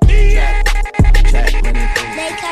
Trap, trap money,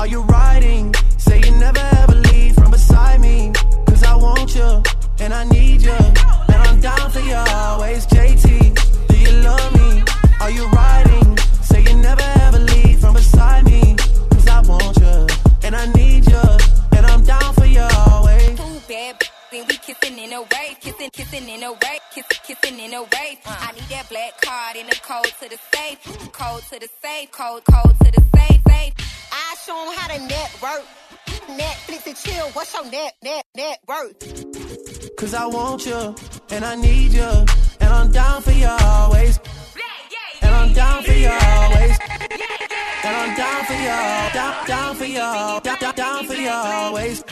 Are you riding? Say you never ever leave from beside me. Cause I want you, and I need you. And I'm down for you always. JT, do you love me? Are you riding? Say you never ever leave from beside me. Cause I want you, and I need you. And I'm down for you always. Too bad, then we kissing in a wave, kissing, kissing in a wave, kissing, kissing in a wave. Uh. I need that black card in the code to the safe, code to the safe, code, code to the What's your net, net, net worth? Cause I want you, and I need you, and I'm down for you always. And I'm down for you always. And I'm down for you, down, down for you, down, down, down for you always.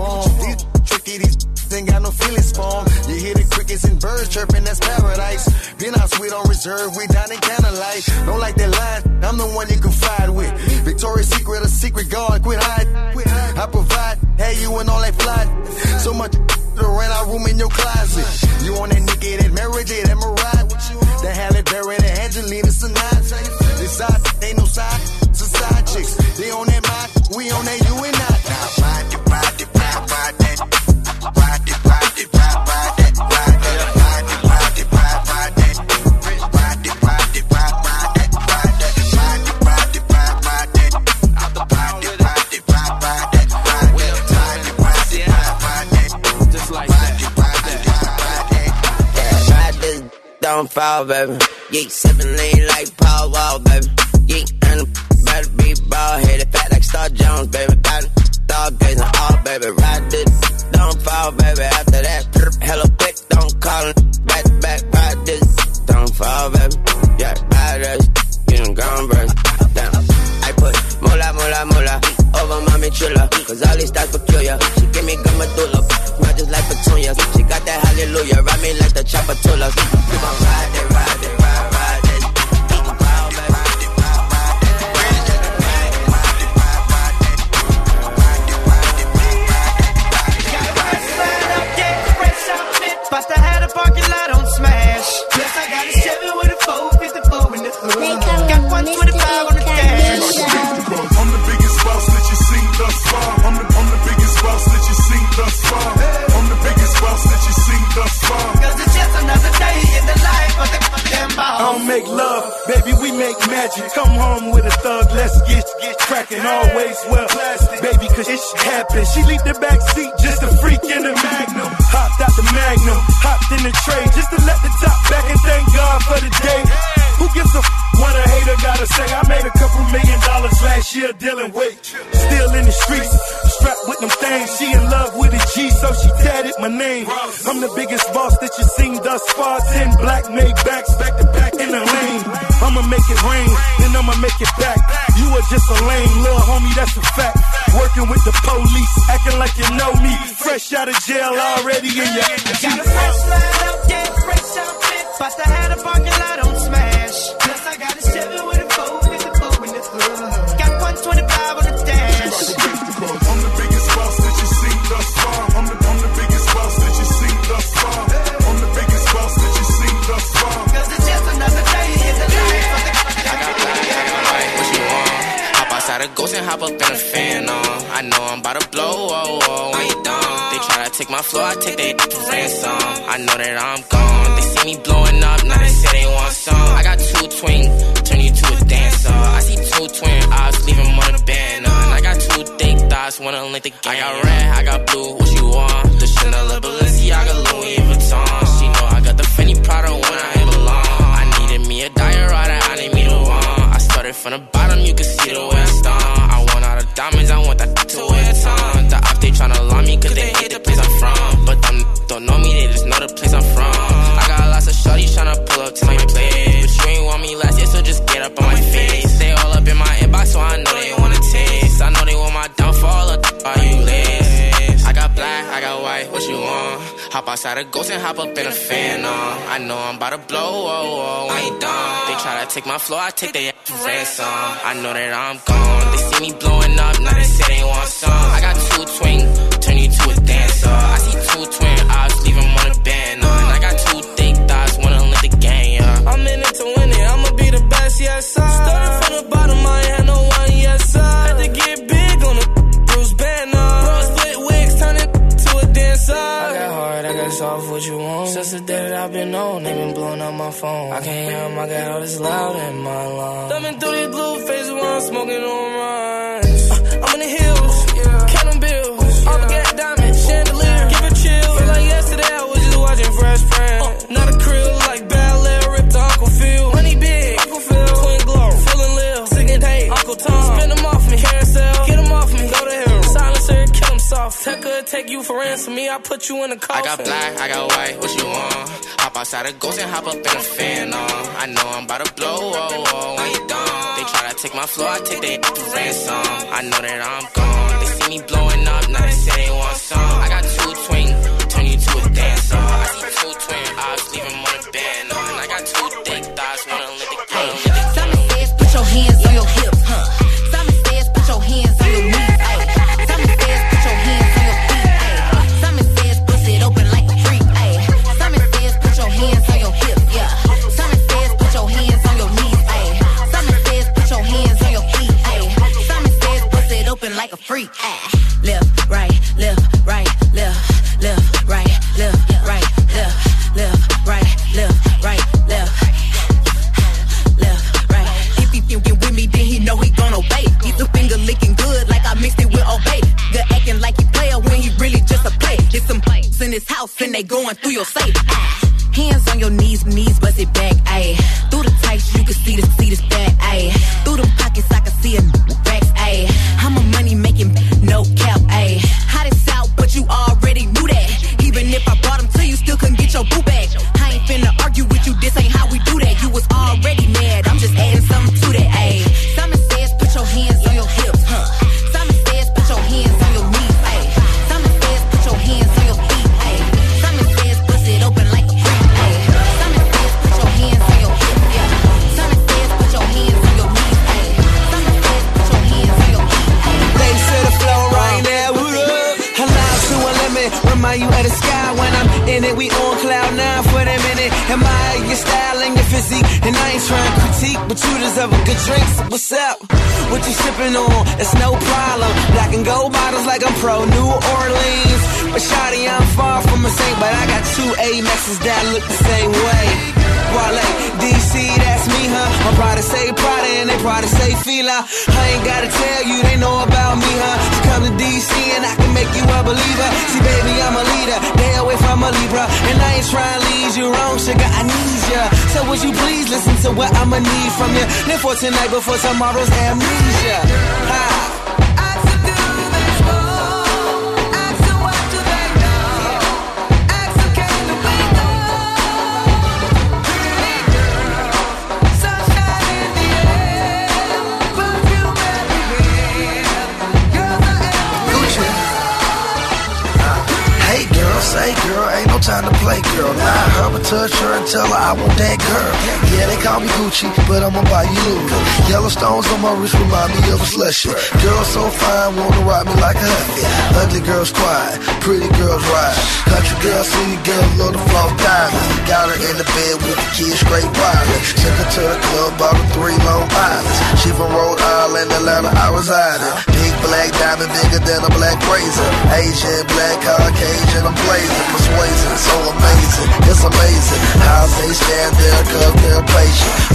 From. These tricky, these ain't got no feelings for. You hear the crickets and birds chirping, that's paradise. Been out sweet on reserve, we down in candlelight. Don't like that line, I'm the one you confide with. Victoria's Secret, a secret guard, quit hiding. I provide, hey, you and all that fly. So much to rent our room in your closet. You on that nigga, that J, that Mariah. That Halle Berry, that Angelina Sinatra. This side, ain't no side, side chicks. They on that mind, we on that you and I. fall, baby. Yeah, sippin' lean like Paul Wall, baby. Yeah, and better be bald headed, fat like Star Jones, baby. Got it, stargazing all, baby. Ride this, don't fall, baby. After that, hella quick, don't call it. Back to back, ride this, don't fall, baby. Yeah, ride this, you done gone, baby. Damn. I put moolah, moolah, moolah over mommy chula. Cause all these stats peculiar. She give me not just like petunia. She got that hallelujah, ride me like the chapatula. Keep on ride it, ride it, ride, ride it. To have the parking lot on smash. Plus I got a with a 454 in the hood. Got 125 on the dash. I'm the biggest boss that you seen thus far. I'm the, I'm the biggest boss that you seen thus far. Magic. Come home with a thug, let's get, get cracking. Always well, baby, cause it happens. She leave the back seat, just a freak in the magnum. Hopped out the magnum, hopped in the tray, just to let the top back and thank God for the day. Who gives a f- what a hater gotta say? I made a couple million dollars last year dealing weight. Still in the streets, strapped with them things. She in love with a G, so she tatted my name. I'm the biggest boss that you seen thus far. Ten black made backs back to back in the lane. I'ma make it rain, then I'ma make it back. You are just a lame little homie, that's a fact. Working with the police, acting like you know me. fresh out of jail already in your. Got a fresh line up, yeah, fresh outfit. About to have the parking lot on smash. Hop up in a fan on. I know I'm about to blow, oh, oh, I ain't done. They try to take my flow, I take they ransom. I know that I'm gone. They see me blowing up, now they say they want some. I got two twin, turn you to a dancer. I see two twin eyes, leave 'em on a band. And I got two thick thighs, wanna link the game. I got red, I got blue, what you want? The Chanel, Balenciaga, Louis Vuitton. She know I got the Fendi Prada when I belong. I needed me a diorama, I need me the one. I started from the bottom, you can see the way I stung. Diamonds, I want that to wear tongue. The op, they tryna lie me, cause they hate the place I'm from. But them don't know me, they just know the place I'm from. I got lots of shorties tryna pull up to my place. But you ain't want me last year, so just get up on my face. They all up in my inbox, so I know they wanna taste. I know they want my downfall, or are you list? I got black, I got white, what you want? Hop outside a ghost and hop up in a fan on. I know I'm about to blow, oh, oh, oh, I ain't done. They try to take my flow, I take their ransom. I know that I'm gone. They me blowing up, now they say they want some. I got two twin, turn you to a dancer. I see two twin hard, I got soft, what you want? Since the day that I've been on, they been blowing up my phone. I can't hear 'em, I got all this loud in my lungs. Thumbing through these blue faces while I'm smoking on runs. Silencer, kill. Tech could take you for ransom, me, I put you in a coffin. I got black, I got white, what you want? Hop outside a ghost and hop up in a fan on. I know I'm about to blow, oh, oh, I ain't done. They try to take my flow, I take for ransom. I know that I'm gone. They see me blowing up, now they say they want some. I got two twin, turn you to a dancer. I see two twin But shawty, I'm far from a saint, but I got two Amexes that look the same way. Wale, DC, that's me, huh? My pride say Prada and they pride say Fila. I ain't gotta tell you, they know about me, huh? So come to DC and I can make you a believer. See, baby, I'm a leader, day away from a Libra. And I ain't trying to lead you wrong, sugar, I need ya. So would you please listen to what I'ma need from you? Live for tonight before tomorrow's amnesia. Ha. No play, girl. Now I her and touch her and tell her I want that girl. Yeah, they call me Gucci, but I'ma buy you Louis. Yellow stones on my wrist remind me of a slushy. Girl so fine, wanna ride me like a huffy. Ugly girls quiet, pretty girls ride. Country girl, city girl, love the flow diamond. Got her in the bed with the kids, straight wireless. Took her to the club, bought her three Long Islands. She from Rhode Island, Atlanta, I reside in. Big black diamond, bigger than a black razor. Asian, black, Caucasian, I'm blazing, amazing. It's amazing how they stand there, cause they're patient.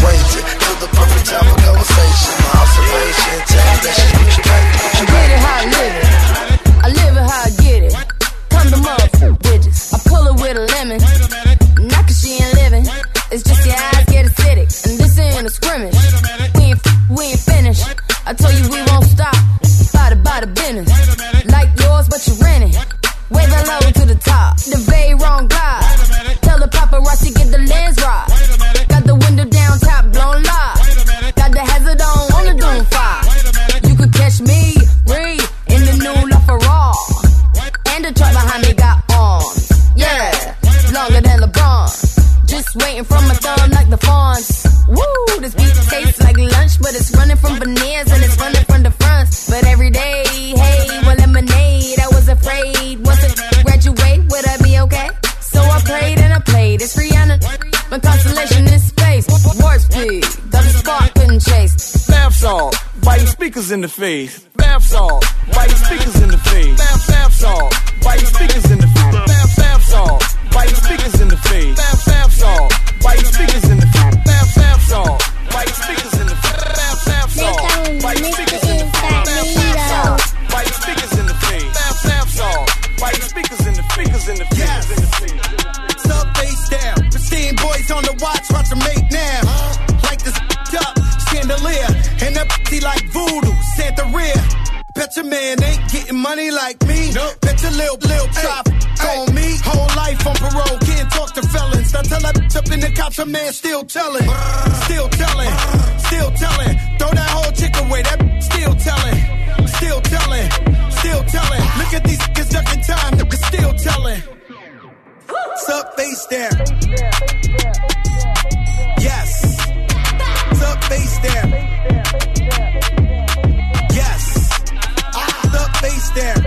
The face. Man still telling. Still telling, still telling. Throw that whole chick away, that still telling. Still telling, still telling. Look at these niggas ducking time, niggas still telling. Sup face there. Yes. Sup face there. Yes. Sup face there.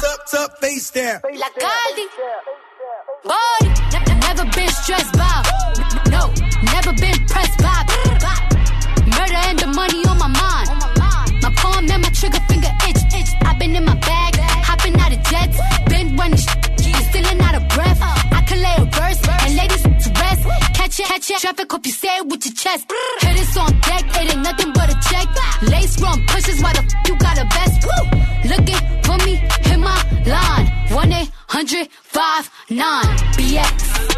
Sup, sup face there. La Caldi. Body. Ne- Never been stressed by. No, never been pressed by. Murder and the money on my mind. My palm and my trigger finger itch, itch. I've been in my bag, hopping out of jets. Been running sh- and stealing out of breath. I can lay a verse and ladies to rest. Catch it, catch it. Traffic, hope you say it with your chest. Hit this on deck, it ain't nothing but a check. Lace run pushes, why the f- you got a vest? Looking for me, hit my line. 1 800 59 BX.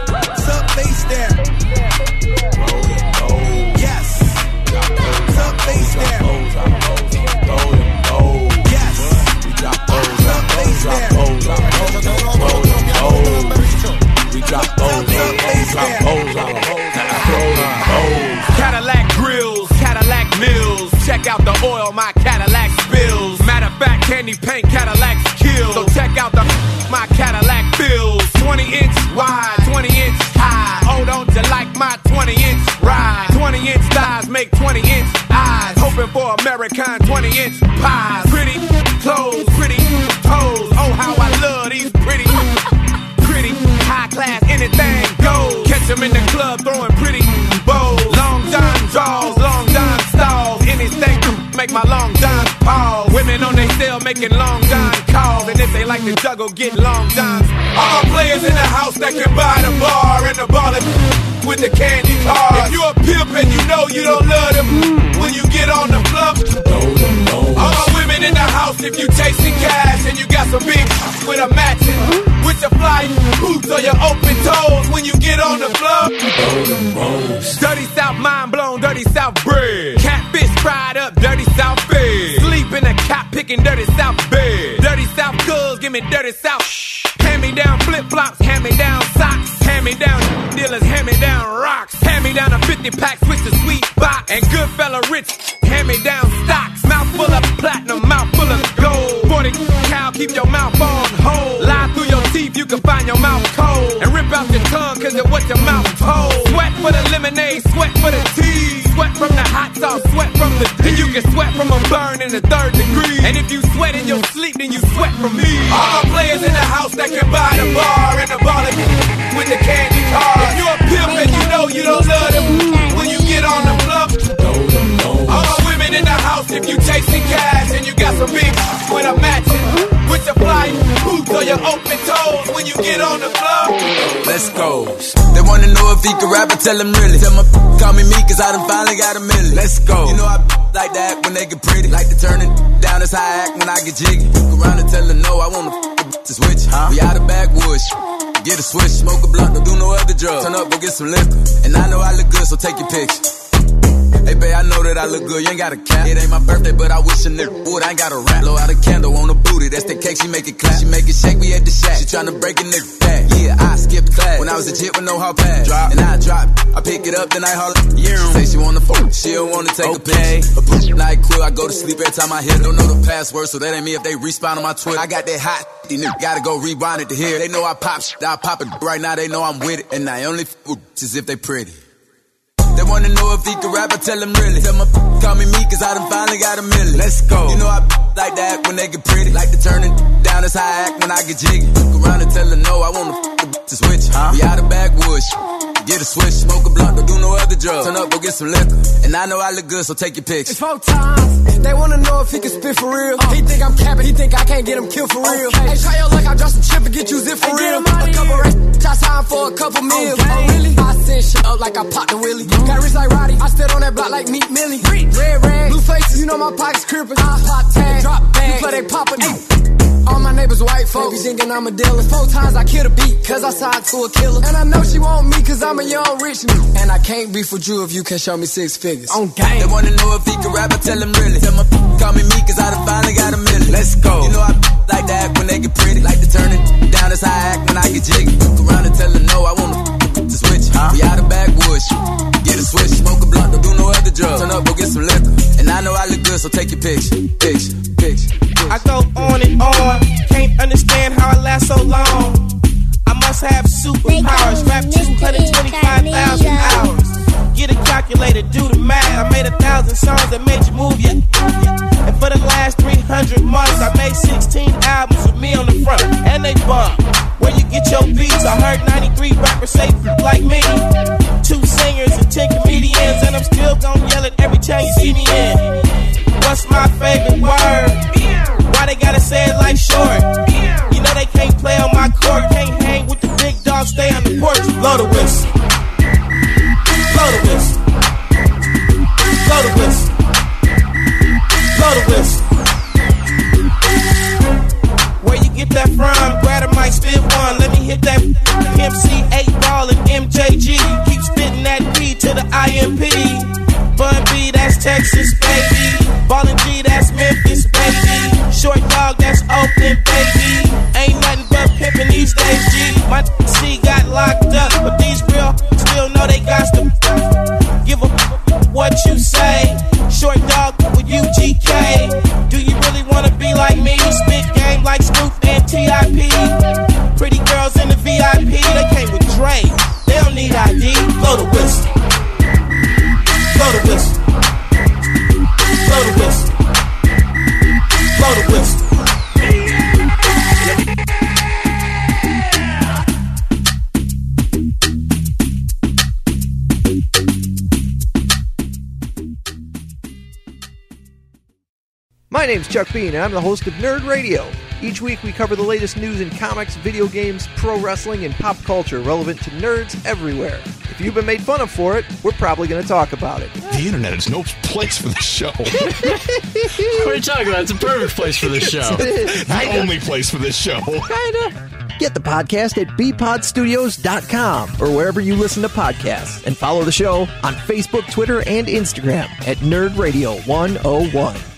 Make 20 inch eyes. Hoping for American 20 inch pies. Pretty clothes, pretty toes. Oh, how I love these pretty pretty, high class, anything goes. Catch 'em in the club throwing pretty bows. Long John draws, long John stalls. Anything make my long John pause. Women on they cell making long John calls. And if they like to juggle, get long Johns. All players in the house that can buy the bar and the ball with the candy cars. If you a pimp and you know you don't love them, when you get on the floor, all women in the house if you chasing cash and you got some big with a matching. With your fly boots or your open toes when you get on the floor. Dirty South mind blown, dirty South bread. Catfish fried up, dirty South bed. Cop picking dirty South bed. Dirty South cuz, give me dirty South. Shh. Hand me down flip flops, hand me down socks, hand me down dealers, hand me down rocks, hand me down a 50 pack, switch the sweet spot, and good fella rich, hand me down stocks, mouth full of platinum, mouth full of gold. 40 cow, keep your mouth on hold. Lie through your teeth, you can find your mouth cold, and rip out your tongue, cause of what your mouth told. Sweat for the lemonade, sweat for the tea, sweat from the hot sauce in the third degree. And if you sweat in your sleep, then you sweat from me. All my players in the house that can buy the bar and the baller with the candy car. If you're a pimp and you know you don't love them, when you get on the club, all my women in the house, if you chasing cash and you got some big with a matching with your fly boots or your open you get on the club. Let's go. They wanna know if he can rap, I tell him really. Tell my call me me, cause I done finally got a million. Let's go. You know I like that when they get pretty. Like to turn it down, that's how I act when I get jiggy. Look around and tell her no, I wanna to switch. Huh? We out of backwoods. Get a switch, smoke a blunt, don't do no other drugs. Turn up, go get some liquor. And I know I look good, so take your picture. Hey, babe, I know that I look good, you ain't got a cap. It ain't my birthday, but I wish a nigga would. I ain't got a rap. Blow out a candle on the booty, that's the cake, she make it clap. She make it shake, we at the shack. She tryna break a nigga back. Yeah, I skipped class. When I was a jit with no hard pass. Drop. And I drop, I pick it up, then I holler. Yeah. Say she wanna fuck, she don't wanna take okay. a picture. A push night cool, I go to sleep every time I hit. Don't know the password, so that ain't me if they respawn on my Twitter. I got that hot, these niggas gotta go rewind it to here. They know I pop shit, I pop it right now, they know I'm with it. And I only f as if they pretty. They wanna know if he can rap, I tell him really. Tell my call me me, cause I done finally got a million. Let's go. You know I like that when they get pretty. Like to turn it down, that's how I act when I get jiggy. Look around and tell her no, I wanna to switch. Huh? We out of backwoods. Get a switch, smoke a blunt, don't do no other drugs. Turn up, go get some liquor. And I know I look good, so take your picture. It's four times. They wanna know if he can spit for real. He think I'm capping, he think I can't get him killed for real. Hey, try your luck, I drop some chip and get you zip for real. A couple racks, shots time for a couple meals. Oh, really? I send shit up like I popped a willy. Mm-hmm. Got rich like Roddy, I stood on that block like Meat Millie. Red rag, blue faces, you know my pockets crippin'. Uh-huh. I pop tag, drop bag, you play they poppin'. All my neighbors white folks, they be thinking I'm a dealer. Four times I killed a beat, cause I signed to a killer. And I know she want me, cause I'm a young rich nigga. And I can't be for you if you can show me six figures. On game. They wanna know if he can rap, I tell him really. Tell my call me me, cause I done finally got a million. Let's go. You know I like that when they get pretty. Like to turn it down, that's how I act when I get jiggy. Look around and tell her no, I wanna to switch. Huh? We out of backwoods. Get a switch, smoke a blunt, don't do no other drugs. Turn up, go get some liquor. And I know I look good, so take your picture. Picture, picture. I go on and on, can't understand how I last so long. I must have superpowers, rap 225,000 hours. Get a calculator, do the math. I made a thousand songs that made you move, yeah. And for the last 300 months, I made 16 albums with me on the front, and they bump. Where you get your beats? I heard 93 rappers say like me. That's baby. Ain't nothing but pimpin' these days, G. My C got locked up, My name's Chuck Bean, and I'm the host of Nerd Radio. Each week, we cover the latest news in comics, video games, pro wrestling, and pop culture relevant to nerds everywhere. If you've been made fun of for it, we're probably going to talk about it. The internet is no place for the show. What are you talking about? It's a perfect place for this show. the only place for this show. Kinda. Get the podcast at bpodstudios.com or wherever you listen to podcasts, and follow the show on Facebook, Twitter, and Instagram at Nerd Radio 101.